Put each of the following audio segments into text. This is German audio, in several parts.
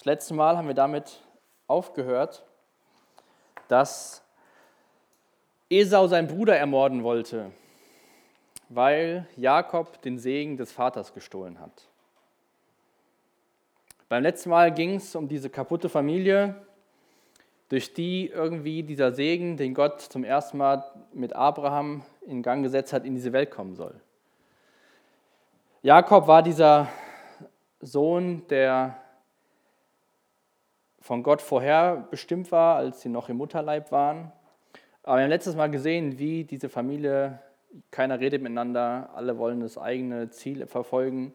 Das letzte Mal haben wir damit aufgehört, dass Esau seinen Bruder ermorden wollte, weil Jakob den Segen des Vaters gestohlen hat. Beim letzten Mal ging es um diese kaputte Familie, durch die irgendwie dieser Segen, den Gott zum ersten Mal mit Abraham in Gang gesetzt hat, in diese Welt kommen soll. Jakob war dieser Sohn, der von Gott vorher bestimmt war, als sie noch im Mutterleib waren. Aber wir haben letztes Mal gesehen, wie diese Familie, keiner redet miteinander, alle wollen das eigene Ziel verfolgen.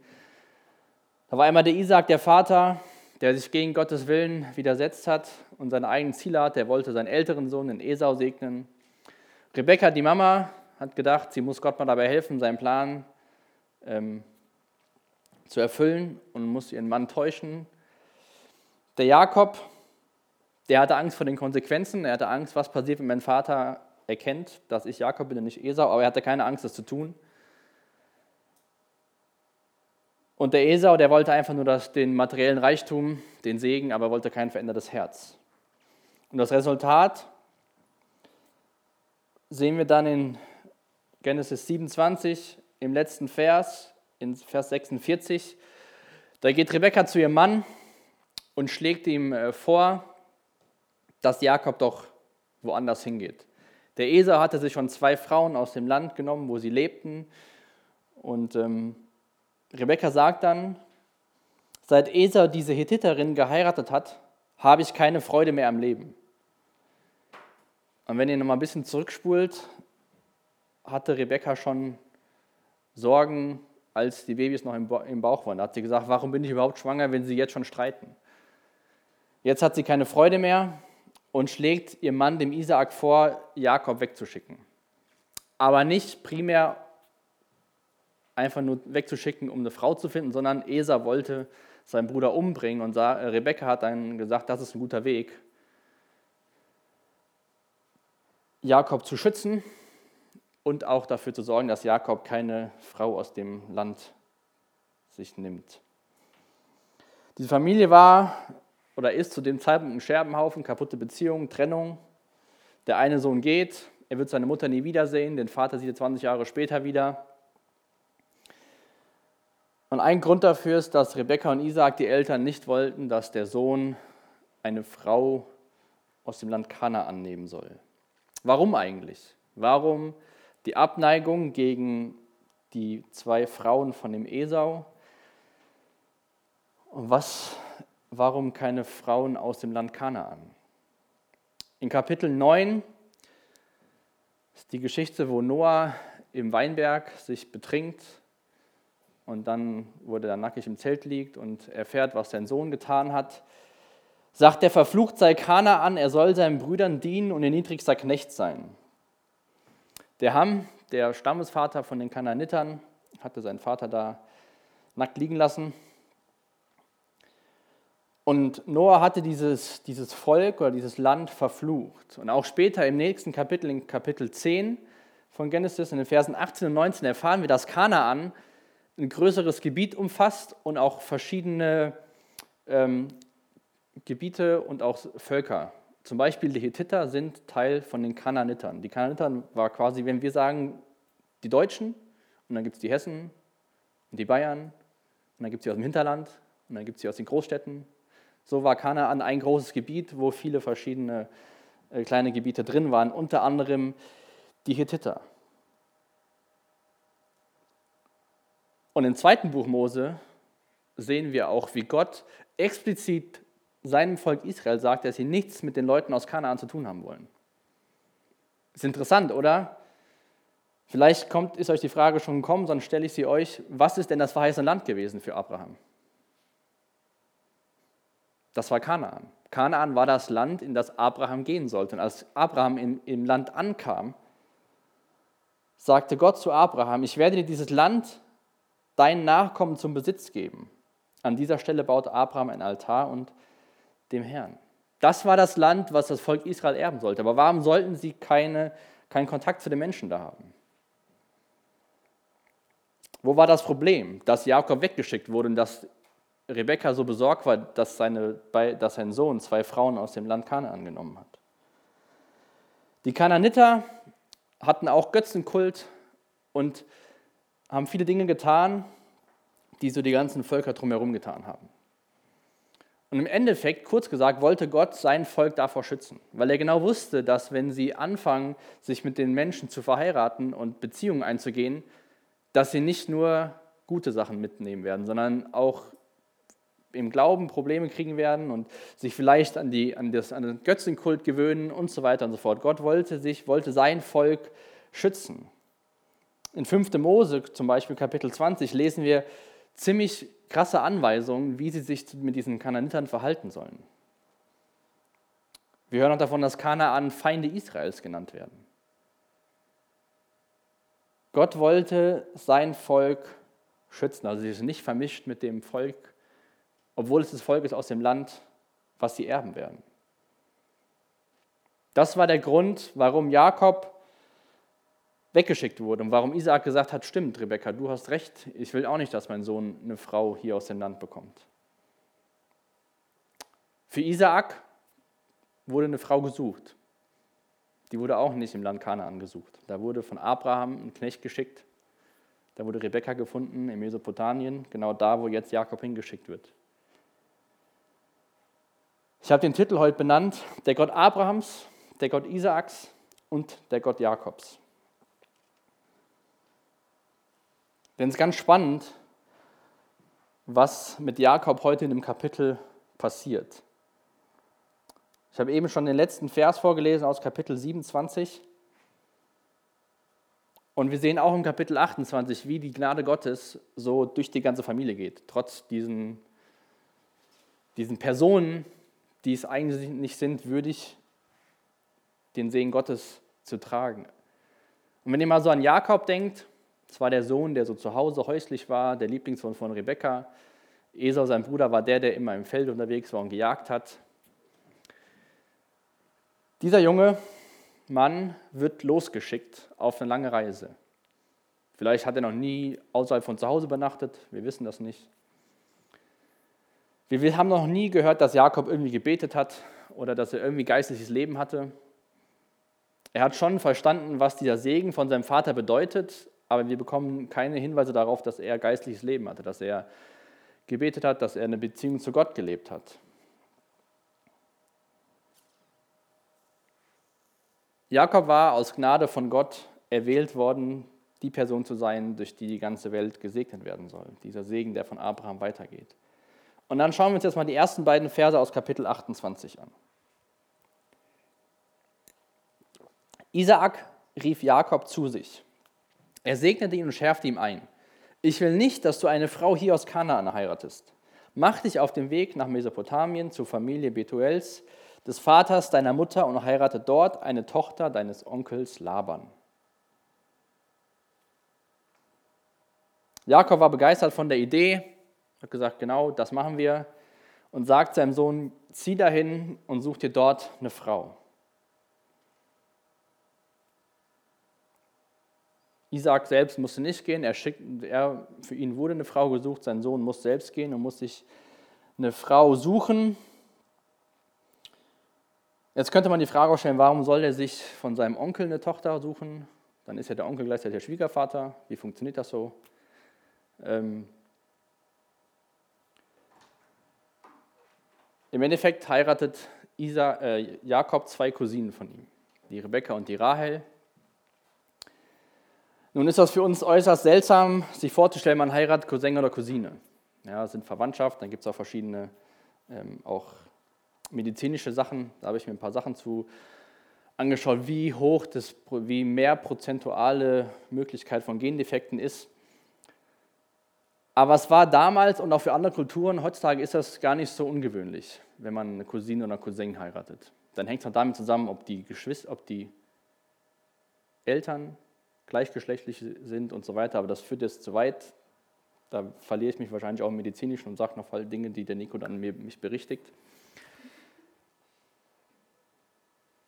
Da war einmal der Isaac, der Vater, der sich gegen Gottes Willen widersetzt hat und seine eigenen Ziele hat. Der wollte seinen älteren Sohn, den Esau, segnen. Rebekka, die Mama, hat gedacht, sie muss Gott mal dabei helfen, seinen Plan ähm, zu erfüllen und muss ihren Mann täuschen. Der Jakob, der hatte Angst vor den Konsequenzen. Er hatte Angst, was passiert, wenn mein Vater erkennt, dass ich Jakob bin und nicht Esau, aber er hatte keine Angst, das zu tun. Und der Esau, der wollte einfach nur das, den materiellen Reichtum, den Segen, aber wollte kein verändertes Herz. Und das Resultat sehen wir dann in Genesis 27 im letzten Vers, in Vers 46. Da geht Rebekka zu ihrem Mann und schlägt ihm äh, vor, dass Jakob doch woanders hingeht. Der Esau hatte sich schon zwei Frauen aus dem Land genommen, wo sie lebten. Und ähm, Rebekka sagt dann, seit Esau diese Hethiterin geheiratet hat, habe ich keine Freude mehr am Leben. Und wenn ihr noch mal ein bisschen zurückspult, hatte Rebekka schon Sorgen, als die Babys noch im Bauch waren. Da hat sie gesagt, warum bin ich überhaupt schwanger, wenn sie jetzt schon streiten? Jetzt hat sie keine Freude mehr und schlägt ihrem Mann, dem Isaak, vor, Jakob wegzuschicken. Aber nicht primär einfach nur wegzuschicken, um eine Frau zu finden, sondern Esa wollte seinen Bruder umbringen und Rebekka hat dann gesagt, das ist ein guter Weg, Jakob zu schützen und auch dafür zu sorgen, dass Jakob keine Frau aus dem Land sich nimmt. Diese Familie war oder ist zu dem Zeitpunkt ein Scherbenhaufen, kaputte Beziehungen, Trennung. Der eine Sohn geht, er wird seine Mutter nie wiedersehen, den Vater sieht er 20 Jahre später wieder. Und ein Grund dafür ist, dass Rebekka und Isaac, die Eltern, nicht wollten, dass der Sohn eine Frau aus dem Land Kana annehmen soll. Warum eigentlich? Warum die Abneigung gegen die zwei Frauen von dem Esau. Und was, warum keine Frauen aus dem Land Kanaan? In Kapitel 9 ist die Geschichte, wo Noah im Weinberg sich betrinkt und dann, wo er nackig im Zelt liegt und erfährt, was sein Sohn getan hat, sagt er, verflucht sei Kanaan, er soll seinen Brüdern dienen und ihr niedrigster Knecht sein. Der Ham, der Stammesvater von den Kanaanitern, hatte seinen Vater da nackt liegen lassen. Und Noah hatte dieses, dieses Volk oder dieses Land verflucht. Und auch später im nächsten Kapitel, in Kapitel 10 von Genesis, in den Versen 18 und 19, erfahren wir, dass Kanaan ein größeres Gebiet umfasst und auch verschiedene ähm, Gebiete und auch Völker zum Beispiel die Hethiter sind Teil von den Kanaanitern. Die Kanaaniter war quasi, wenn wir sagen, die Deutschen und dann gibt es die Hessen und die Bayern und dann gibt es sie aus dem Hinterland und dann gibt es sie aus den Großstädten. So war Kanaan ein großes Gebiet, wo viele verschiedene äh, kleine Gebiete drin waren, unter anderem die Hethiter. Und im zweiten Buch Mose sehen wir auch, wie Gott explizit seinem Volk Israel sagt, dass sie nichts mit den Leuten aus Kanaan zu tun haben wollen. Ist interessant, oder? Vielleicht kommt, ist euch die Frage schon gekommen, sonst stelle ich sie euch. Was ist denn das verheißene Land gewesen für Abraham? Das war Kanaan. Kanaan war das Land, in das Abraham gehen sollte. Und als Abraham im, im Land ankam, sagte Gott zu Abraham, ich werde dir dieses Land deinen Nachkommen zum Besitz geben. An dieser Stelle baut Abraham ein Altar und dem Herrn. Das war das Land, was das Volk Israel erben sollte. Aber warum sollten sie keine, keinen Kontakt zu den Menschen da haben? Wo war das Problem, dass Jakob weggeschickt wurde und dass Rebekka so besorgt war, dass, seine, dass sein Sohn zwei Frauen aus dem Land Kanaan angenommen hat. Die Kananiter hatten auch Götzenkult und haben viele Dinge getan, die so die ganzen Völker drumherum getan haben. Und im Endeffekt, kurz gesagt, wollte Gott sein Volk davor schützen, weil er genau wusste, dass wenn sie anfangen, sich mit den Menschen zu verheiraten und Beziehungen einzugehen, dass sie nicht nur gute Sachen mitnehmen werden, sondern auch im Glauben Probleme kriegen werden und sich vielleicht an, die, an, das, an den Götzenkult gewöhnen und so weiter und so fort. Gott wollte, sich, wollte sein Volk schützen. In 5. Mose, zum Beispiel Kapitel 20, lesen wir ziemlich krasse Anweisungen, wie sie sich mit diesen Kananitern verhalten sollen. Wir hören auch davon, dass Kanaan Feinde Israels genannt werden. Gott wollte sein Volk schützen, also sie sind nicht vermischt mit dem Volk, obwohl es das Volk ist aus dem Land, was sie erben werden. Das war der Grund, warum Jakob weggeschickt wurde und warum Isaak gesagt hat, stimmt, Rebekka, du hast recht, ich will auch nicht, dass mein Sohn eine Frau hier aus dem Land bekommt. Für Isaak wurde eine Frau gesucht. Die wurde auch nicht im Land Kanaan gesucht. Da wurde von Abraham ein Knecht geschickt. Da wurde Rebekka gefunden in Mesopotamien, genau da, wo jetzt Jakob hingeschickt wird. Ich habe den Titel heute benannt, der Gott Abrahams, der Gott Isaaks und der Gott Jakobs. Denn es ist ganz spannend, was mit Jakob heute in dem Kapitel passiert. Ich habe eben schon den letzten Vers vorgelesen aus Kapitel 27. Und wir sehen auch im Kapitel 28, wie die Gnade Gottes so durch die ganze Familie geht, trotz diesen, diesen Personen, die es eigentlich nicht sind, würdig, den Segen Gottes zu tragen. Und wenn ihr mal so an Jakob denkt, das war der Sohn, der so zu Hause häuslich war, der Lieblingssohn von Rebekka. Esau, sein Bruder, war der, der immer im Feld unterwegs war und gejagt hat. Dieser junge Mann wird losgeschickt auf eine lange Reise. Vielleicht hat er noch nie außerhalb von zu Hause übernachtet, wir wissen das nicht. Wir haben noch nie gehört, dass Jakob irgendwie gebetet hat oder dass er irgendwie geistliches Leben hatte. Er hat schon verstanden, was dieser Segen von seinem Vater bedeutet, aber wir bekommen keine Hinweise darauf, dass er geistliches Leben hatte, dass er gebetet hat, dass er eine Beziehung zu Gott gelebt hat. Jakob war aus Gnade von Gott erwählt worden, die Person zu sein, durch die die ganze Welt gesegnet werden soll. Dieser Segen, der von Abraham weitergeht. Und dann schauen wir uns jetzt mal die ersten beiden Verse aus Kapitel 28 an. Isaak rief Jakob zu sich. Er segnete ihn und schärfte ihm ein. Ich will nicht, dass du eine Frau hier aus Kanaan heiratest. Mach dich auf den Weg nach Mesopotamien zur Familie Betuels, des Vaters deiner Mutter, und heirate dort eine Tochter deines Onkels Laban. Jakob war begeistert von der Idee, hat gesagt, genau, das machen wir, und sagt seinem Sohn, zieh dahin und such dir dort eine Frau. Isaac selbst musste nicht gehen, er schickt, er, für ihn wurde eine Frau gesucht, sein Sohn muss selbst gehen und muss sich eine Frau suchen. Jetzt könnte man die Frage stellen, warum soll er sich von seinem Onkel eine Tochter suchen? Dann ist ja der Onkel gleichzeitig der Schwiegervater. Wie funktioniert das so? Ähm Im Endeffekt heiratet Isa, äh, Jakob zwei Cousinen von ihm, die Rebekka und die Rahel. Nun ist das für uns äußerst seltsam, sich vorzustellen, man heiratet Cousin oder Cousine. Ja, sind Verwandtschaft, dann gibt es auch verschiedene, ähm, auch medizinische Sachen. Da habe ich mir ein paar Sachen zu angeschaut, wie hoch, das, wie mehr prozentuale Möglichkeit von Gendefekten ist. Aber es war damals und auch für andere Kulturen, heutzutage ist das gar nicht so ungewöhnlich, wenn man eine Cousine oder Cousin heiratet. Dann hängt es halt damit zusammen, ob die, Geschwister, ob die Eltern gleichgeschlechtlich sind und so weiter, aber das führt jetzt zu weit. Da verliere ich mich wahrscheinlich auch im Medizinischen und sage noch voll Dinge, die der Nico dann mich berichtigt.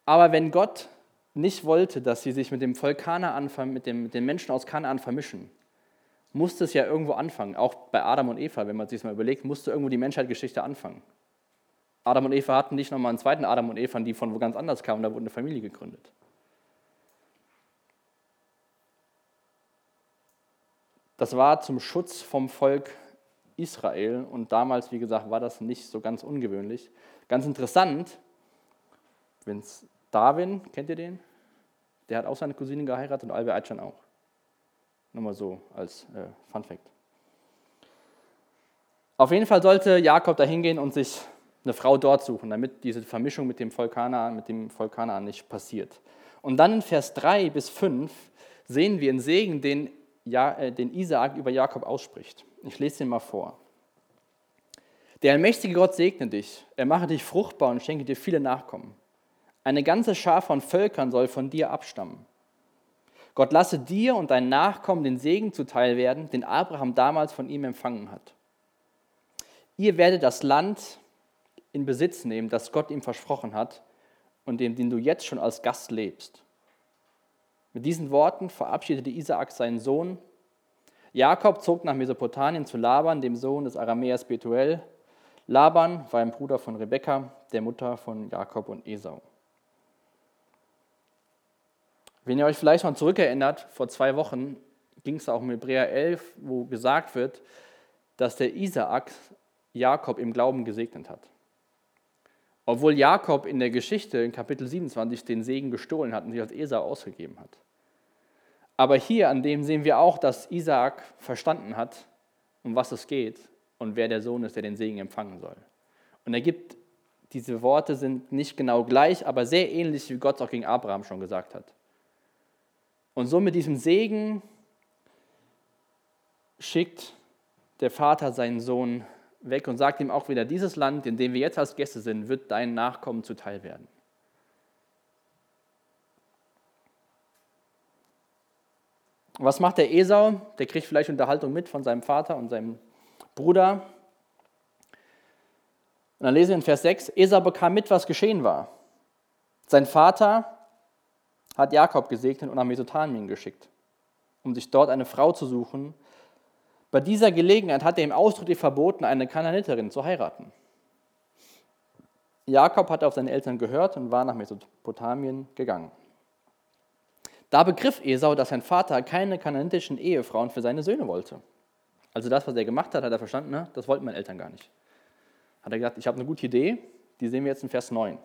Aber wenn Gott nicht wollte, dass sie sich mit dem Volk Kanaan, mit, mit den Menschen aus Kanaan vermischen, musste es ja irgendwo anfangen. Auch bei Adam und Eva, wenn man sich das mal überlegt, musste irgendwo die Menschheitsgeschichte anfangen. Adam und Eva hatten nicht nochmal einen zweiten Adam und Eva, die von wo ganz anders kamen, da wurde eine Familie gegründet. Das war zum Schutz vom Volk Israel und damals, wie gesagt, war das nicht so ganz ungewöhnlich. Ganz interessant, Vince Darwin, kennt ihr den? Der hat auch seine Cousine geheiratet und Albert Einstein auch. Nur mal so als äh, Fun Fact. Auf jeden Fall sollte Jakob da hingehen und sich eine Frau dort suchen, damit diese Vermischung mit dem Volk Kanaan, mit dem Volk nicht passiert. Und dann in Vers 3 bis 5 sehen wir einen Segen, den, ja, äh, den Isaak über Jakob ausspricht. Ich lese den mal vor. Der allmächtige Gott segne dich, er mache dich fruchtbar und schenke dir viele Nachkommen. Eine ganze Schar von Völkern soll von dir abstammen. Gott lasse dir und deinen Nachkommen den Segen zuteil werden, den Abraham damals von ihm empfangen hat. Ihr werdet das Land in Besitz nehmen, das Gott ihm versprochen hat und in dem du jetzt schon als Gast lebst. Mit diesen Worten verabschiedete Isaak seinen Sohn. Jakob zog nach Mesopotamien zu Laban, dem Sohn des Aramäers Betuel. Laban war ein Bruder von Rebekka, der Mutter von Jakob und Esau. Wenn ihr euch vielleicht noch zurückerinnert, vor zwei Wochen ging es auch um Hebräer 11, wo gesagt wird, dass der Isaak Jakob im Glauben gesegnet hat. Obwohl Jakob in der Geschichte in Kapitel 27 den Segen gestohlen hat und sich als Esau ausgegeben hat. Aber hier an dem sehen wir auch, dass Isaak verstanden hat, um was es geht und wer der Sohn ist, der den Segen empfangen soll. Und er gibt, diese Worte sind nicht genau gleich, aber sehr ähnlich, wie Gott es auch gegen Abraham schon gesagt hat. Und so mit diesem Segen schickt der Vater seinen Sohn weg und sagt ihm auch wieder, dieses Land, in dem wir jetzt als Gäste sind, wird dein Nachkommen zuteil werden. Was macht der Esau? Der kriegt vielleicht Unterhaltung mit von seinem Vater und seinem Bruder. Und dann lesen wir in Vers 6, Esau bekam mit, was geschehen war. Sein Vater hat Jakob gesegnet und nach Mesopotamien geschickt, um sich dort eine Frau zu suchen, bei dieser Gelegenheit hat er ihm ausdrücklich verboten, eine Kananiterin zu heiraten. Jakob hatte auf seine Eltern gehört und war nach Mesopotamien gegangen. Da begriff Esau, dass sein Vater keine kananitischen Ehefrauen für seine Söhne wollte. Also das, was er gemacht hat, hat er verstanden, ne? das wollten meine Eltern gar nicht. Hat er gesagt, ich habe eine gute Idee, die sehen wir jetzt in Vers 9.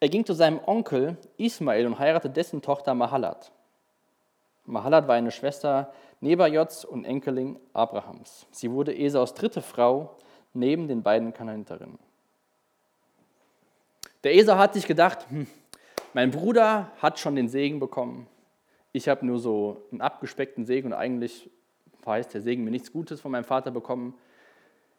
Er ging zu seinem Onkel Ismael und heiratete dessen Tochter Mahalat. Mahalat war eine Schwester Nebajots und Enkelin Abrahams. Sie wurde Esaus dritte Frau neben den beiden Kananiterinnen. Der Esau hat sich gedacht, hm, mein Bruder hat schon den Segen bekommen. Ich habe nur so einen abgespeckten Segen und eigentlich verheißt der Segen mir nichts Gutes von meinem Vater bekommen.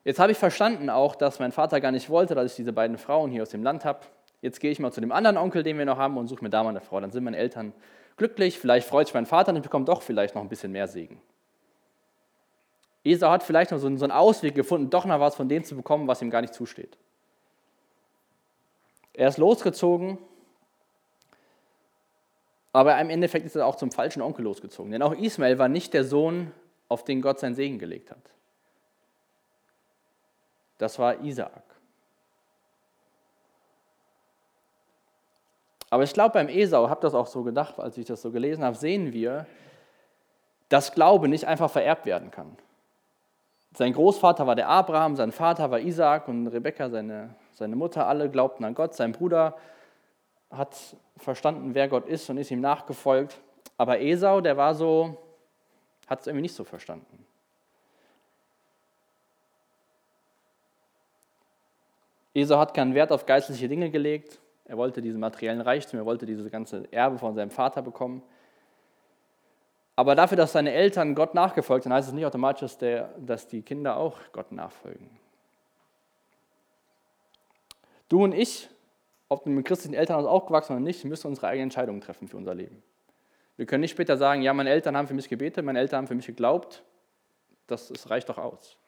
Jetzt habe ich verstanden auch, dass mein Vater gar nicht wollte, dass ich diese beiden Frauen hier aus dem Land habe. Jetzt gehe ich mal zu dem anderen Onkel, den wir noch haben, und suche mir da mal eine Frau. Dann sind meine Eltern glücklich, vielleicht freut sich mein Vater und ich bekomme doch vielleicht noch ein bisschen mehr Segen. Esau hat vielleicht noch so einen Ausweg gefunden, doch noch was von dem zu bekommen, was ihm gar nicht zusteht. Er ist losgezogen, aber im Endeffekt ist er auch zum falschen Onkel losgezogen. Denn auch Ismael war nicht der Sohn, auf den Gott seinen Segen gelegt hat. Das war Isaak. Aber ich glaube, beim Esau, habe das auch so gedacht, als ich das so gelesen habe, sehen wir, dass Glaube nicht einfach vererbt werden kann. Sein Großvater war der Abraham, sein Vater war Isaac und Rebekka, seine, seine Mutter, alle glaubten an Gott. Sein Bruder hat verstanden, wer Gott ist und ist ihm nachgefolgt. Aber Esau, der war so, hat es irgendwie nicht so verstanden. Esau hat keinen Wert auf geistliche Dinge gelegt. Er wollte diesen materiellen Reichtum, er wollte dieses ganze Erbe von seinem Vater bekommen. Aber dafür, dass seine Eltern Gott nachgefolgt sind, heißt es nicht automatisch, dass, der, dass die Kinder auch Gott nachfolgen. Du und ich, ob du mit christlichen Elternhaus aufgewachsen oder nicht, müssen unsere eigenen Entscheidungen treffen für unser Leben. Wir können nicht später sagen, ja, meine Eltern haben für mich gebetet, meine Eltern haben für mich geglaubt. Das, das reicht doch aus.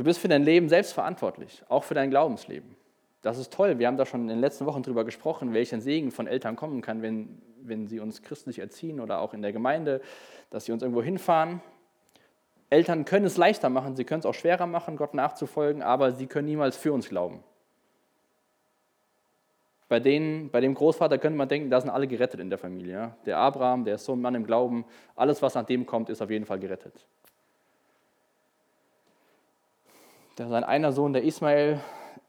Du bist für dein Leben selbst verantwortlich, auch für dein Glaubensleben. Das ist toll. Wir haben da schon in den letzten Wochen drüber gesprochen, welchen Segen von Eltern kommen kann, wenn, wenn sie uns christlich erziehen oder auch in der Gemeinde, dass sie uns irgendwo hinfahren. Eltern können es leichter machen, sie können es auch schwerer machen, Gott nachzufolgen, aber sie können niemals für uns glauben. Bei, denen, bei dem Großvater könnte man denken, da sind alle gerettet in der Familie. Der Abraham, der ist so ein Mann im Glauben, alles, was nach dem kommt, ist auf jeden Fall gerettet. Der, sein einer Sohn, der Ismael,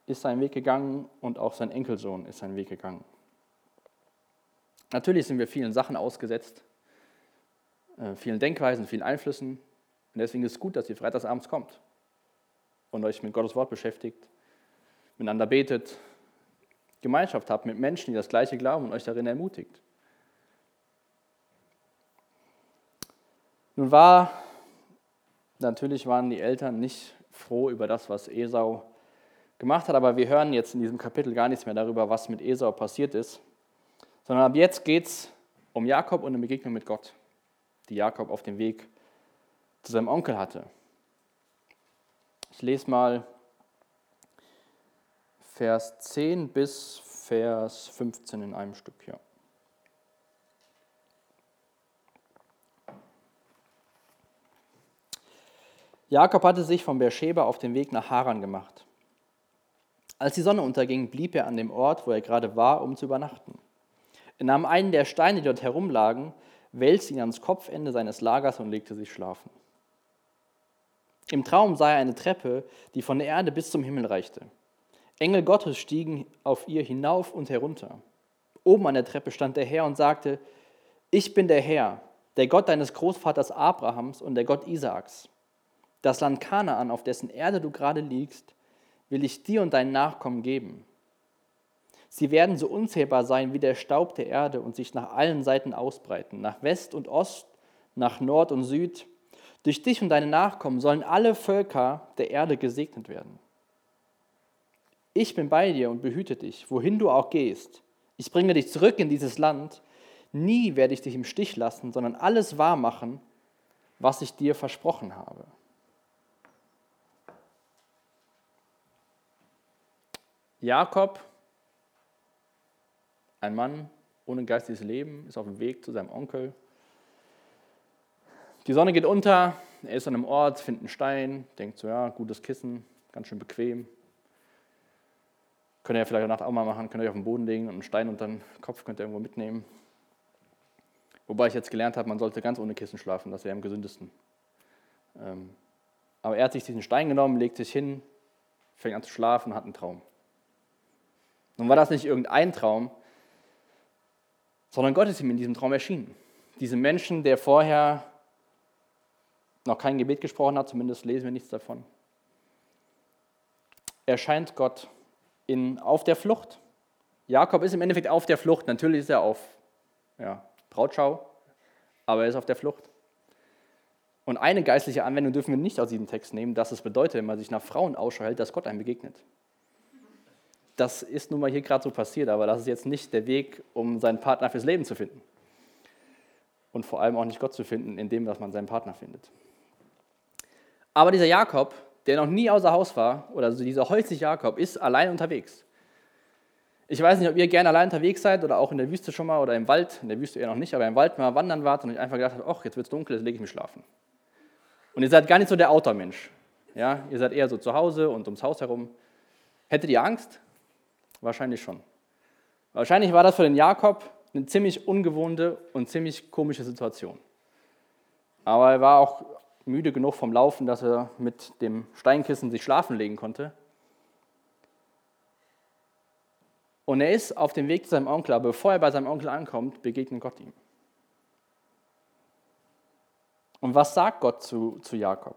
ist seinen Weg gegangen und auch sein Enkelsohn ist seinen Weg gegangen. Natürlich sind wir vielen Sachen ausgesetzt, äh, vielen Denkweisen, vielen Einflüssen. Und deswegen ist es gut, dass ihr freitagsabends kommt und euch mit Gottes Wort beschäftigt, miteinander betet, Gemeinschaft habt mit Menschen, die das Gleiche glauben und euch darin ermutigt. Nun war, natürlich waren die Eltern nicht froh über das, was Esau gemacht hat, aber wir hören jetzt in diesem Kapitel gar nichts mehr darüber, was mit Esau passiert ist, sondern ab jetzt geht es um Jakob und eine Begegnung mit Gott, die Jakob auf dem Weg zu seinem Onkel hatte. Ich lese mal Vers 10 bis Vers 15 in einem Stück hier. Jakob hatte sich von Beersheba auf den Weg nach Haran gemacht. Als die Sonne unterging, blieb er an dem Ort, wo er gerade war, um zu übernachten. Er nahm einen der Steine, die dort herumlagen, wälzte ihn ans Kopfende seines Lagers und legte sich schlafen. Im Traum sah er eine Treppe, die von der Erde bis zum Himmel reichte. Engel Gottes stiegen auf ihr hinauf und herunter. Oben an der Treppe stand der Herr und sagte, ich bin der Herr, der Gott deines Großvaters Abrahams und der Gott Isaaks. Das Land Kanaan, auf dessen Erde du gerade liegst, will ich dir und deinen Nachkommen geben. Sie werden so unzählbar sein wie der Staub der Erde und sich nach allen Seiten ausbreiten, nach West und Ost, nach Nord und Süd. Durch dich und deine Nachkommen sollen alle Völker der Erde gesegnet werden. Ich bin bei dir und behüte dich, wohin du auch gehst. Ich bringe dich zurück in dieses Land. Nie werde ich dich im Stich lassen, sondern alles wahrmachen, was ich dir versprochen habe. Jakob, ein Mann ohne geistiges Leben, ist auf dem Weg zu seinem Onkel. Die Sonne geht unter, er ist an einem Ort, findet einen Stein, denkt so, ja, gutes Kissen, ganz schön bequem. Könnt ihr ja vielleicht Nacht auch mal machen, könnt ihr euch auf den Boden legen und einen Stein unter den Kopf könnt ihr irgendwo mitnehmen. Wobei ich jetzt gelernt habe, man sollte ganz ohne Kissen schlafen, das wäre am gesündesten. Ähm, aber er hat sich diesen Stein genommen, legt sich hin, fängt an zu schlafen, hat einen Traum. Nun war das nicht irgendein Traum, sondern Gott ist ihm in diesem Traum erschienen. Diesem Menschen, der vorher noch kein Gebet gesprochen hat, zumindest lesen wir nichts davon, erscheint Gott in, auf der Flucht. Jakob ist im Endeffekt auf der Flucht. Natürlich ist er auf ja, Brautschau, aber er ist auf der Flucht. Und eine geistliche Anwendung dürfen wir nicht aus diesem Text nehmen, dass es bedeutet, wenn man sich nach Frauen Ausschau hält, dass Gott einem begegnet. Das ist nun mal hier gerade so passiert, aber das ist jetzt nicht der Weg, um seinen Partner fürs Leben zu finden. Und vor allem auch nicht Gott zu finden, indem was man seinen Partner findet. Aber dieser Jakob, der noch nie außer Haus war, oder also dieser häusliche Jakob, ist allein unterwegs. Ich weiß nicht, ob ihr gerne allein unterwegs seid oder auch in der Wüste schon mal oder im Wald, in der Wüste eher noch nicht, aber im Wald mal wandern wart und euch einfach gedacht habt, ach, jetzt wird es dunkel, jetzt lege ich mich schlafen. Und ihr seid gar nicht so der Outdoor-Mensch. Ja? Ihr seid eher so zu Hause und ums Haus herum. Hättet ihr Angst? Wahrscheinlich schon. Wahrscheinlich war das für den Jakob eine ziemlich ungewohnte und ziemlich komische Situation. Aber er war auch müde genug vom Laufen, dass er mit dem Steinkissen sich schlafen legen konnte. Und er ist auf dem Weg zu seinem Onkel, aber bevor er bei seinem Onkel ankommt, begegnet Gott ihm. Und was sagt Gott zu, zu Jakob?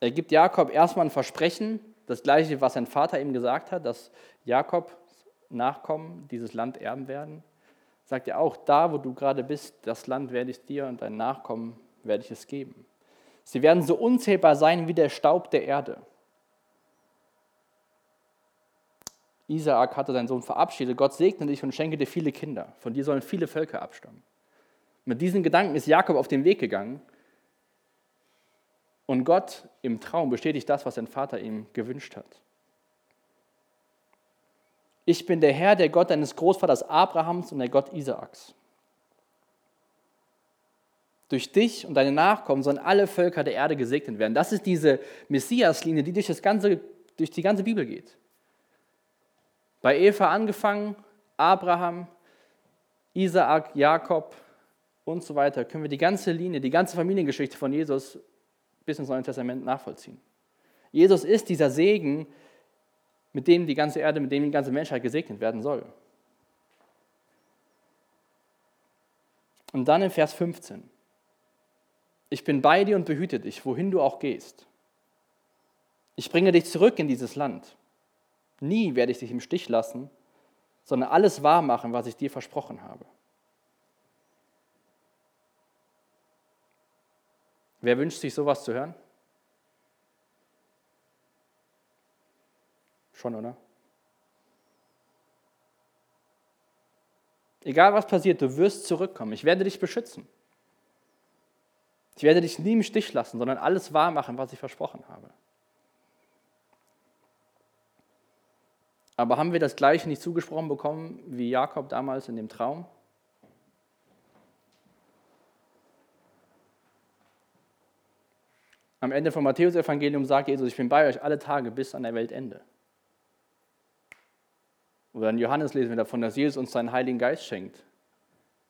Er gibt Jakob erstmal ein Versprechen, das gleiche, was sein Vater ihm gesagt hat, dass Jakob Nachkommen dieses Land erben werden sagt er auch, da wo du gerade bist, das Land werde ich dir und deinen Nachkommen werde ich es geben. Sie werden so unzählbar sein wie der Staub der Erde. Isaak hatte seinen Sohn verabschiedet. Gott segne dich und schenke dir viele Kinder. Von dir sollen viele Völker abstammen. Mit diesen Gedanken ist Jakob auf den Weg gegangen. Und Gott im Traum bestätigt das, was sein Vater ihm gewünscht hat. Ich bin der Herr, der Gott deines Großvaters Abrahams und der Gott Isaaks. Durch dich und deine Nachkommen sollen alle Völker der Erde gesegnet werden. Das ist diese Messias-Linie, die durch, das ganze, durch die ganze Bibel geht. Bei Eva angefangen, Abraham, Isaak, Jakob und so weiter, können wir die ganze Linie, die ganze Familiengeschichte von Jesus bis ins Neue Testament nachvollziehen. Jesus ist dieser Segen, mit dem die ganze Erde, mit dem die ganze Menschheit gesegnet werden soll. Und dann in Vers 15. Ich bin bei dir und behüte dich, wohin du auch gehst. Ich bringe dich zurück in dieses Land. Nie werde ich dich im Stich lassen, sondern alles wahrmachen, was ich dir versprochen habe. Wer wünscht sich sowas zu hören? Schon, oder? Egal was passiert, du wirst zurückkommen. Ich werde dich beschützen. Ich werde dich nie im Stich lassen, sondern alles wahr machen, was ich versprochen habe. Aber haben wir das Gleiche nicht zugesprochen bekommen wie Jakob damals in dem Traum? Am Ende vom Matthäus-Evangelium sagt Jesus: Ich bin bei euch alle Tage bis an der Weltende. Oder in Johannes lesen wir davon, dass Jesus uns seinen Heiligen Geist schenkt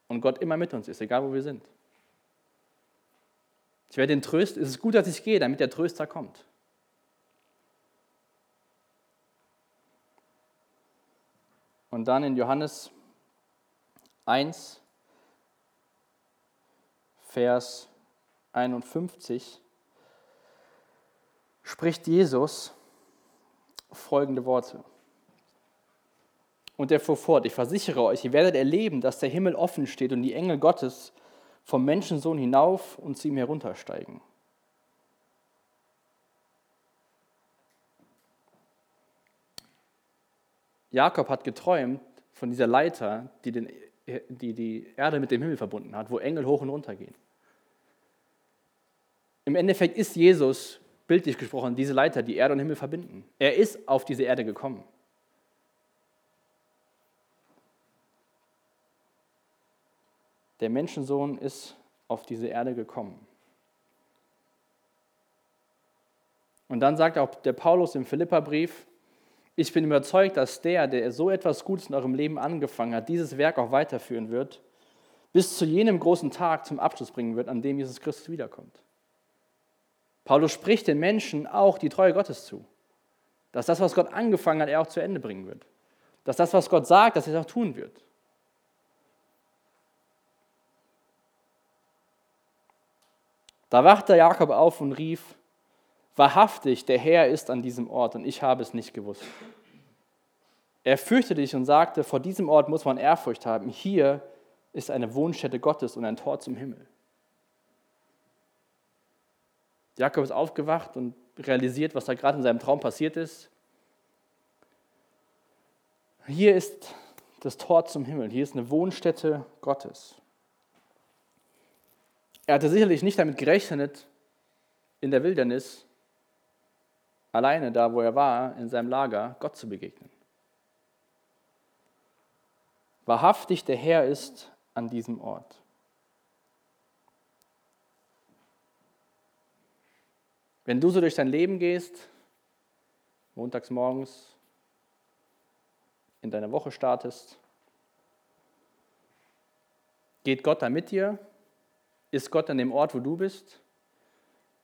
und Gott immer mit uns ist, egal wo wir sind. Ich werde den Tröst, es ist gut, dass ich gehe, damit der Tröster kommt. Und dann in Johannes 1, Vers 51 spricht Jesus folgende Worte. Und er fuhr fort, ich versichere euch, ihr werdet erleben, dass der Himmel offen steht und die Engel Gottes vom Menschensohn hinauf und zu ihm heruntersteigen. Jakob hat geträumt von dieser Leiter, die, den, die die Erde mit dem Himmel verbunden hat, wo Engel hoch und runter gehen. Im Endeffekt ist Jesus, bildlich gesprochen, diese Leiter, die Erde und Himmel verbinden. Er ist auf diese Erde gekommen. Der Menschensohn ist auf diese Erde gekommen. Und dann sagt auch der Paulus im Philipperbrief, ich bin überzeugt, dass der, der so etwas Gutes in eurem Leben angefangen hat, dieses Werk auch weiterführen wird, bis zu jenem großen Tag zum Abschluss bringen wird, an dem Jesus Christus wiederkommt. Paulus spricht den Menschen auch die Treue Gottes zu, dass das, was Gott angefangen hat, er auch zu Ende bringen wird. Dass das, was Gott sagt, dass er es auch tun wird. Da wachte Jakob auf und rief, wahrhaftig, der Herr ist an diesem Ort und ich habe es nicht gewusst. Er fürchtete sich und sagte, vor diesem Ort muss man Ehrfurcht haben. Hier ist eine Wohnstätte Gottes und ein Tor zum Himmel. Jakob ist aufgewacht und realisiert, was da gerade in seinem Traum passiert ist. Hier ist das Tor zum Himmel. Hier ist eine Wohnstätte Gottes. Er hatte sicherlich nicht damit gerechnet, in der Wildnis, alleine da, wo er war, in seinem Lager, Gott zu begegnen. Wahrhaftig der Herr ist an diesem Ort. Wenn du so durch dein Leben gehst, montags morgens, in deine Woche startest, geht Gott da mit dir ist Gott an dem Ort, wo du bist?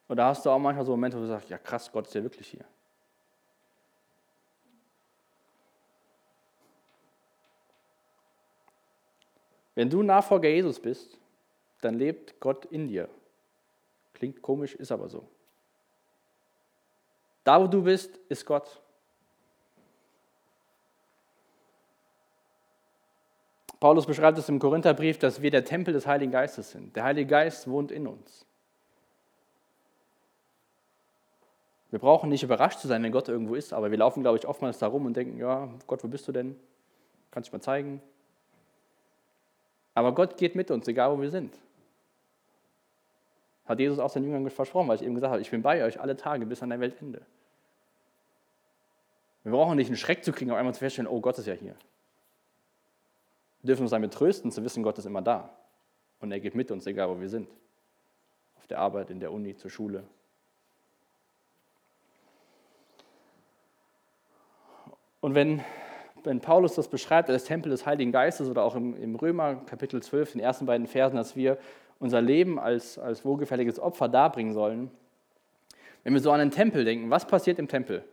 Oder hast du auch manchmal so Momente, wo du sagst, ja krass, Gott ist ja wirklich hier? Wenn du Nachfolger Jesus bist, dann lebt Gott in dir. Klingt komisch, ist aber so. Da, wo du bist, ist Gott. Paulus beschreibt es im Korintherbrief, dass wir der Tempel des Heiligen Geistes sind. Der Heilige Geist wohnt in uns. Wir brauchen nicht überrascht zu sein, wenn Gott irgendwo ist, aber wir laufen, glaube ich, oftmals da rum und denken, ja, Gott, wo bist du denn? Kannst du mal zeigen? Aber Gott geht mit uns, egal wo wir sind. Hat Jesus auch seinen Jüngern versprochen, weil ich eben gesagt habe, ich bin bei euch alle Tage bis an der Weltende. Wir brauchen nicht einen Schreck zu kriegen, auf einmal zu feststellen, oh, Gott ist ja hier. Wir dürfen uns damit trösten, zu wissen, Gott ist immer da. Und er geht mit uns, egal wo wir sind. Auf der Arbeit, in der Uni, zur Schule. Und wenn, wenn Paulus das beschreibt als Tempel des Heiligen Geistes oder auch im, im Römer Kapitel 12, den ersten beiden Versen, dass wir unser Leben als, als wohlgefälliges Opfer darbringen sollen, wenn wir so an den Tempel denken, was passiert im Tempel?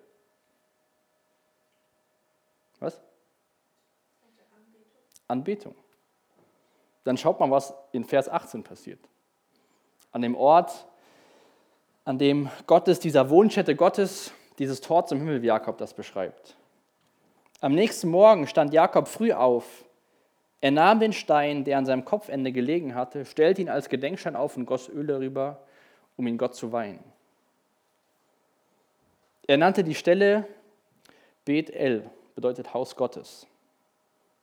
Was? Anbetung. Dann schaut mal, was in Vers 18 passiert. An dem Ort, an dem Gott ist, dieser Wohnstätte Gottes, dieses Tor zum Himmel, wie Jakob das beschreibt. Am nächsten Morgen stand Jakob früh auf. Er nahm den Stein, der an seinem Kopfende gelegen hatte, stellte ihn als Gedenkstein auf und goss Öl darüber, um ihn Gott zu weihen. Er nannte die Stelle Bet El, bedeutet Haus Gottes.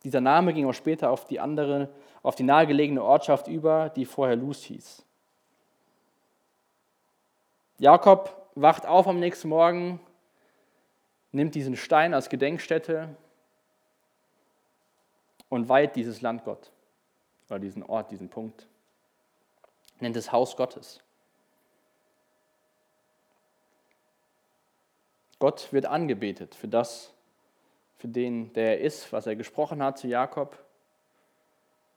Dieser Name ging auch später auf die andere, auf die nahegelegene Ortschaft über, die vorher Luz hieß. Jakob wacht auf am nächsten Morgen, nimmt diesen Stein als Gedenkstätte und weiht dieses Land Gott oder diesen Ort, diesen Punkt. Nennt es Haus Gottes. Gott wird angebetet für das, für den, der er ist, was er gesprochen hat zu Jakob.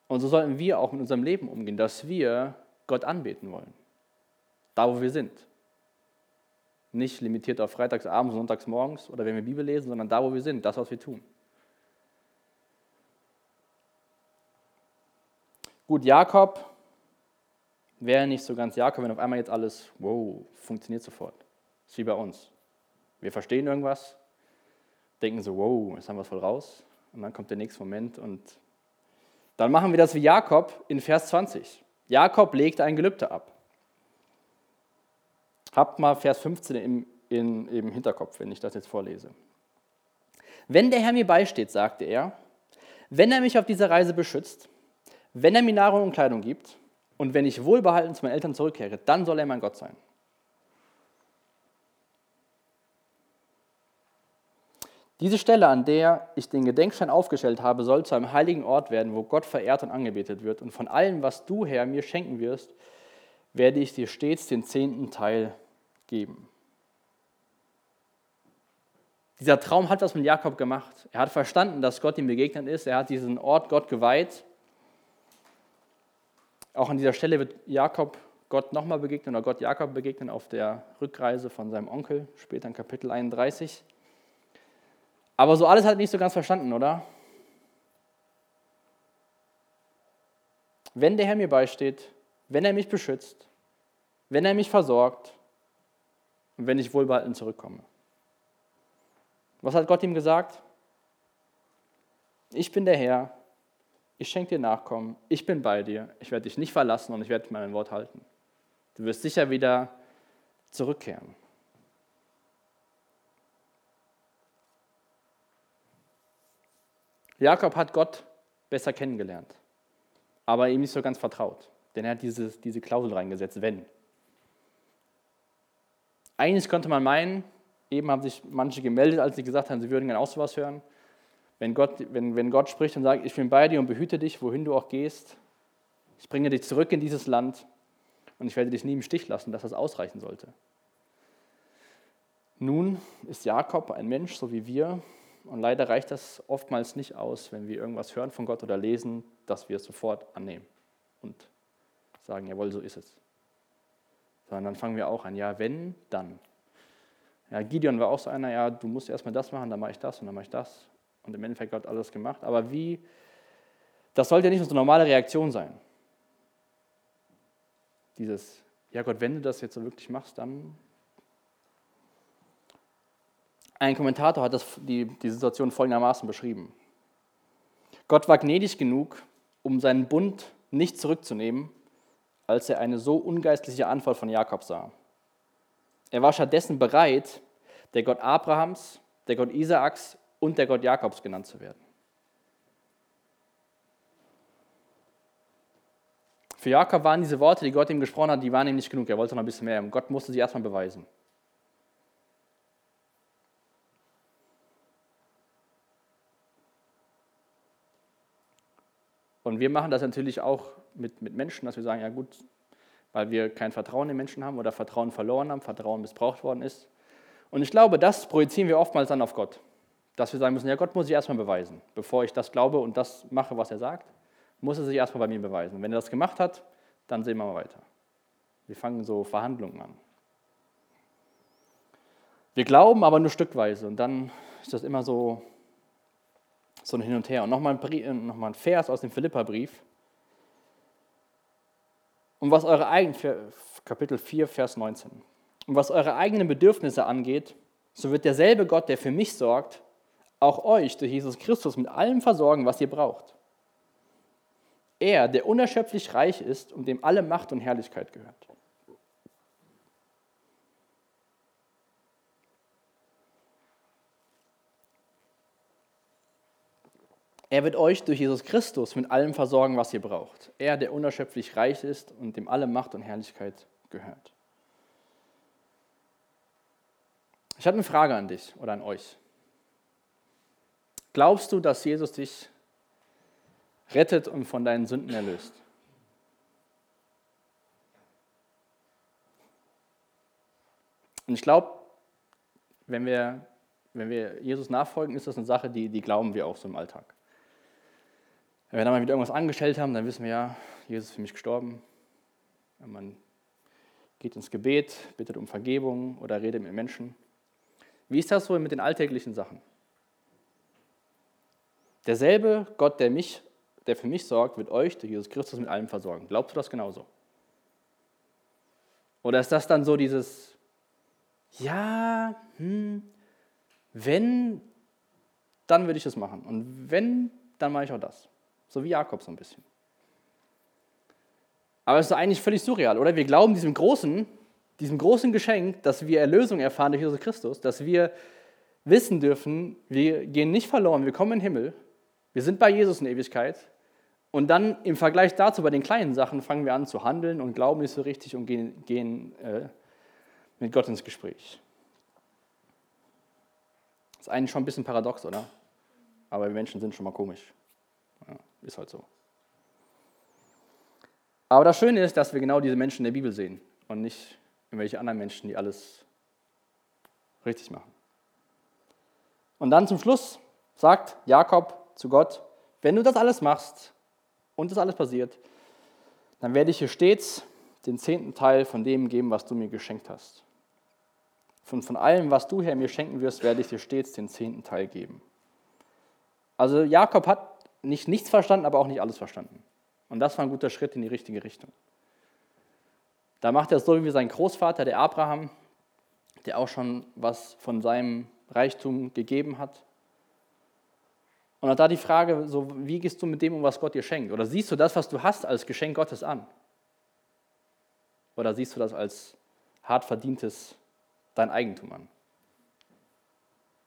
Und so sollten wir auch mit unserem Leben umgehen, dass wir Gott anbeten wollen. Da, wo wir sind. Nicht limitiert auf Freitagsabends, Sonntagsmorgens oder wenn wir Bibel lesen, sondern da, wo wir sind, das, was wir tun. Gut, Jakob wäre nicht so ganz Jakob, wenn auf einmal jetzt alles, wow, funktioniert sofort. Das ist wie bei uns. Wir verstehen irgendwas, denken so, wow, jetzt haben wir es voll raus. Und dann kommt der nächste Moment und dann machen wir das wie Jakob in Vers 20. Jakob legt ein Gelübde ab. Habt mal Vers 15 im, in, im Hinterkopf, wenn ich das jetzt vorlese. Wenn der Herr mir beisteht, sagte er, wenn er mich auf dieser Reise beschützt, wenn er mir Nahrung und Kleidung gibt und wenn ich wohlbehalten zu meinen Eltern zurückkehre, dann soll er mein Gott sein. Diese Stelle, an der ich den Gedenkstein aufgestellt habe, soll zu einem heiligen Ort werden, wo Gott verehrt und angebetet wird. Und von allem, was du, Herr, mir schenken wirst, werde ich dir stets den zehnten Teil geben. Dieser Traum hat was mit Jakob gemacht. Er hat verstanden, dass Gott ihm begegnet ist. Er hat diesen Ort Gott geweiht. Auch an dieser Stelle wird Jakob Gott nochmal begegnen oder Gott Jakob begegnen auf der Rückreise von seinem Onkel, später in Kapitel 31. Aber so alles hat nicht so ganz verstanden, oder? Wenn der Herr mir beisteht, wenn er mich beschützt, wenn er mich versorgt und wenn ich wohlbehalten zurückkomme. Was hat Gott ihm gesagt? Ich bin der Herr, ich schenke dir Nachkommen, ich bin bei dir, ich werde dich nicht verlassen und ich werde mein Wort halten. Du wirst sicher wieder zurückkehren. Jakob hat Gott besser kennengelernt, aber ihm nicht so ganz vertraut, denn er hat diese, diese Klausel reingesetzt, wenn. Eigentlich könnte man meinen, eben haben sich manche gemeldet, als sie gesagt haben, sie würden gerne auch sowas hören. Wenn Gott, wenn, wenn Gott spricht und sagt, ich bin bei dir und behüte dich, wohin du auch gehst, ich bringe dich zurück in dieses Land und ich werde dich nie im Stich lassen, dass das ausreichen sollte. Nun ist Jakob ein Mensch, so wie wir, und leider reicht das oftmals nicht aus, wenn wir irgendwas hören von Gott oder lesen, dass wir es sofort annehmen und sagen, jawohl, so ist es. Sondern dann fangen wir auch an, ja, wenn, dann. Ja, Gideon war auch so einer, ja, du musst erstmal das machen, dann mache ich das und dann mache ich das. Und im Endeffekt hat alles gemacht. Aber wie, das sollte ja nicht unsere normale Reaktion sein. Dieses, ja Gott, wenn du das jetzt so wirklich machst, dann ein Kommentator hat das, die, die Situation folgendermaßen beschrieben. Gott war gnädig genug, um seinen Bund nicht zurückzunehmen, als er eine so ungeistliche Antwort von Jakob sah. Er war stattdessen bereit, der Gott Abrahams, der Gott Isaaks und der Gott Jakobs genannt zu werden. Für Jakob waren diese Worte, die Gott ihm gesprochen hat, die waren ihm nicht genug. Er wollte noch ein bisschen mehr. Und Gott musste sie erstmal beweisen. Und wir machen das natürlich auch mit, mit Menschen, dass wir sagen, ja gut, weil wir kein Vertrauen in Menschen haben oder Vertrauen verloren haben, Vertrauen missbraucht worden ist. Und ich glaube, das projizieren wir oftmals dann auf Gott. Dass wir sagen müssen, ja, Gott muss sich erstmal beweisen. Bevor ich das glaube und das mache, was er sagt, muss er sich erstmal bei mir beweisen. Wenn er das gemacht hat, dann sehen wir mal weiter. Wir fangen so Verhandlungen an. Wir glauben aber nur stückweise und dann ist das immer so, so ein Hin und Her. Und nochmal ein, äh, noch ein Vers aus dem Philipperbrief. Und was eure eigenen, Kapitel 4, Vers 19. Und was eure eigenen Bedürfnisse angeht, so wird derselbe Gott, der für mich sorgt, auch euch durch Jesus Christus mit allem versorgen, was ihr braucht. Er, der unerschöpflich reich ist und dem alle Macht und Herrlichkeit gehört. Er wird euch durch Jesus Christus mit allem versorgen, was ihr braucht. Er, der unerschöpflich reich ist und dem alle Macht und Herrlichkeit gehört. Ich habe eine Frage an dich oder an euch. Glaubst du, dass Jesus dich rettet und von deinen Sünden erlöst? Und ich glaube, wenn wir, wenn wir Jesus nachfolgen, ist das eine Sache, die, die glauben wir auch so im Alltag. Wenn wir dann mal mit irgendwas angestellt haben, dann wissen wir ja, Jesus ist für mich gestorben. Wenn man geht ins Gebet, bittet um Vergebung oder redet mit Menschen. Wie ist das so mit den alltäglichen Sachen? Derselbe Gott, der, mich, der für mich sorgt, wird euch durch Jesus Christus mit allem versorgen. Glaubst du das genauso? Oder ist das dann so dieses, ja, hm, wenn, dann würde ich das machen. Und wenn, dann mache ich auch das. So wie Jakob so ein bisschen. Aber es ist eigentlich völlig surreal, oder? Wir glauben diesem großen, diesem großen Geschenk, dass wir Erlösung erfahren durch Jesus Christus, dass wir wissen dürfen, wir gehen nicht verloren, wir kommen in den Himmel, wir sind bei Jesus in Ewigkeit. Und dann im Vergleich dazu, bei den kleinen Sachen, fangen wir an zu handeln und glauben nicht so richtig und gehen, gehen äh, mit Gott ins Gespräch. Ist eigentlich schon ein bisschen paradox, oder? Aber wir Menschen sind schon mal komisch. Ist halt so. Aber das Schöne ist, dass wir genau diese Menschen in der Bibel sehen und nicht irgendwelche anderen Menschen, die alles richtig machen. Und dann zum Schluss sagt Jakob zu Gott, wenn du das alles machst und das alles passiert, dann werde ich dir stets den zehnten Teil von dem geben, was du mir geschenkt hast. Von, von allem, was du, Herr, mir schenken wirst, werde ich dir stets den zehnten Teil geben. Also Jakob hat nicht nichts verstanden, aber auch nicht alles verstanden. Und das war ein guter Schritt in die richtige Richtung. Da macht er es so wie sein Großvater, der Abraham, der auch schon was von seinem Reichtum gegeben hat. Und hat da die Frage, so, wie gehst du mit dem um, was Gott dir schenkt? Oder siehst du das, was du hast, als Geschenk Gottes an? Oder siehst du das als hart verdientes dein Eigentum an?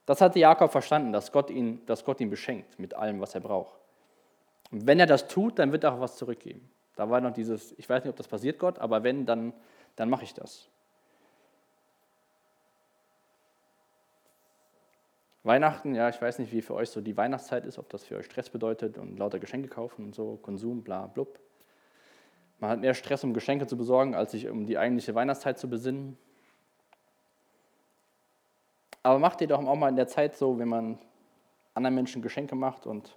Das hatte Jakob verstanden, dass Gott ihn, dass Gott ihn beschenkt mit allem, was er braucht. Und wenn er das tut, dann wird er auch was zurückgeben. Da war noch dieses, ich weiß nicht, ob das passiert, Gott, aber wenn, dann, dann mache ich das. Weihnachten, ja, ich weiß nicht, wie für euch so die Weihnachtszeit ist, ob das für euch Stress bedeutet und lauter Geschenke kaufen und so, Konsum, bla, blub. Man hat mehr Stress, um Geschenke zu besorgen, als sich um die eigentliche Weihnachtszeit zu besinnen. Aber macht ihr doch auch mal in der Zeit so, wenn man anderen Menschen Geschenke macht und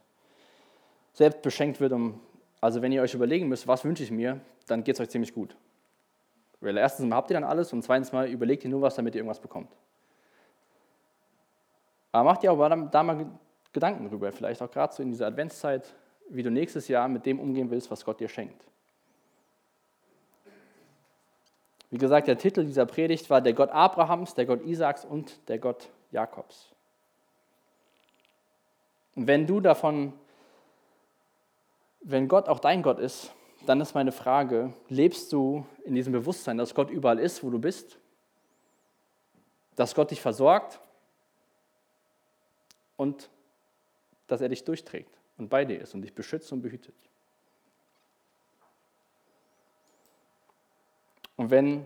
selbst beschenkt wird. Um, also wenn ihr euch überlegen müsst, was wünsche ich mir, dann geht es euch ziemlich gut. Weil erstens mal habt ihr dann alles und zweitens mal überlegt ihr nur was, damit ihr irgendwas bekommt. Aber macht ihr auch da mal Gedanken drüber, vielleicht auch gerade so in dieser Adventszeit, wie du nächstes Jahr mit dem umgehen willst, was Gott dir schenkt. Wie gesagt, der Titel dieser Predigt war der Gott Abrahams, der Gott Isaaks und der Gott Jakobs. Und wenn du davon wenn Gott auch dein Gott ist, dann ist meine Frage, lebst du in diesem Bewusstsein, dass Gott überall ist, wo du bist? Dass Gott dich versorgt und dass er dich durchträgt und bei dir ist und dich beschützt und behütet? Und wenn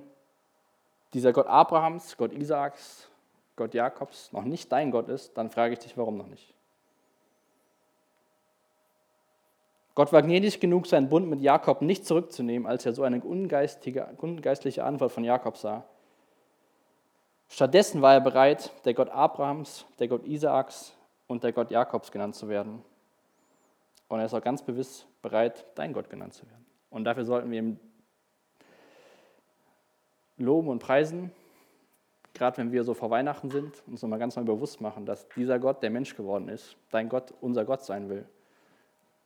dieser Gott Abrahams, Gott Isaaks, Gott Jakobs noch nicht dein Gott ist, dann frage ich dich, warum noch nicht? Gott war gnädig genug, seinen Bund mit Jakob nicht zurückzunehmen, als er so eine ungeistliche Antwort von Jakob sah. Stattdessen war er bereit, der Gott Abrahams, der Gott Isaaks und der Gott Jakobs genannt zu werden. Und er ist auch ganz gewiss bereit, dein Gott genannt zu werden. Und dafür sollten wir ihm loben und preisen, gerade wenn wir so vor Weihnachten sind, uns nochmal ganz neu bewusst machen, dass dieser Gott, der Mensch geworden ist, dein Gott, unser Gott sein will.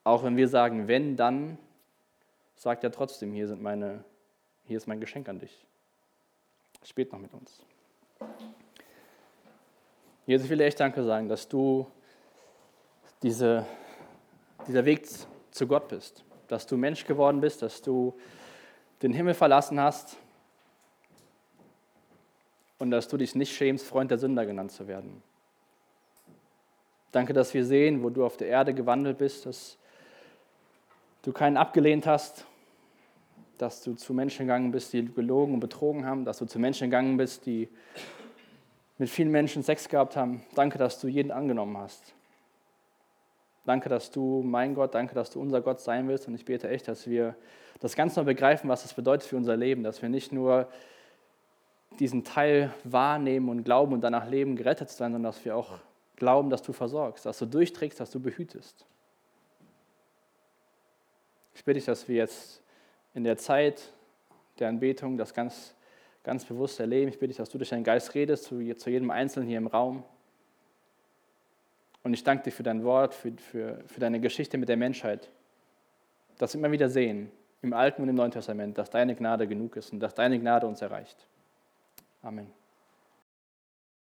Auch wenn wir sagen, wenn, dann, sagt er trotzdem, hier, sind meine, hier ist mein Geschenk an dich. Spät noch mit uns. Jesus, ich will dir echt Danke sagen, dass du diese, dieser Weg zu Gott bist, dass du Mensch geworden bist, dass du den Himmel verlassen hast und dass du dich nicht schämst, Freund der Sünder genannt zu werden. Danke, dass wir sehen, wo du auf der Erde gewandelt bist, dass du keinen abgelehnt hast, dass du zu Menschen gegangen bist, die gelogen und betrogen haben, dass du zu Menschen gegangen bist, die mit vielen Menschen Sex gehabt haben. Danke, dass du jeden angenommen hast. Danke, dass du mein Gott, danke, dass du unser Gott sein willst. Und ich bete echt, dass wir das ganz neu begreifen, was das bedeutet für unser Leben, dass wir nicht nur diesen Teil wahrnehmen und glauben und danach leben, gerettet zu sein, sondern dass wir auch glauben, dass du versorgst, dass du durchträgst, dass du behütest. Ich bitte dich, dass wir jetzt in der Zeit der Anbetung das ganz, ganz bewusst erleben. Ich bitte dich, dass du durch deinen Geist redest zu, zu jedem Einzelnen hier im Raum. Und ich danke dir für dein Wort, für, für, für deine Geschichte mit der Menschheit. Dass wir immer wieder sehen, im Alten und im Neuen Testament, dass deine Gnade genug ist und dass deine Gnade uns erreicht. Amen.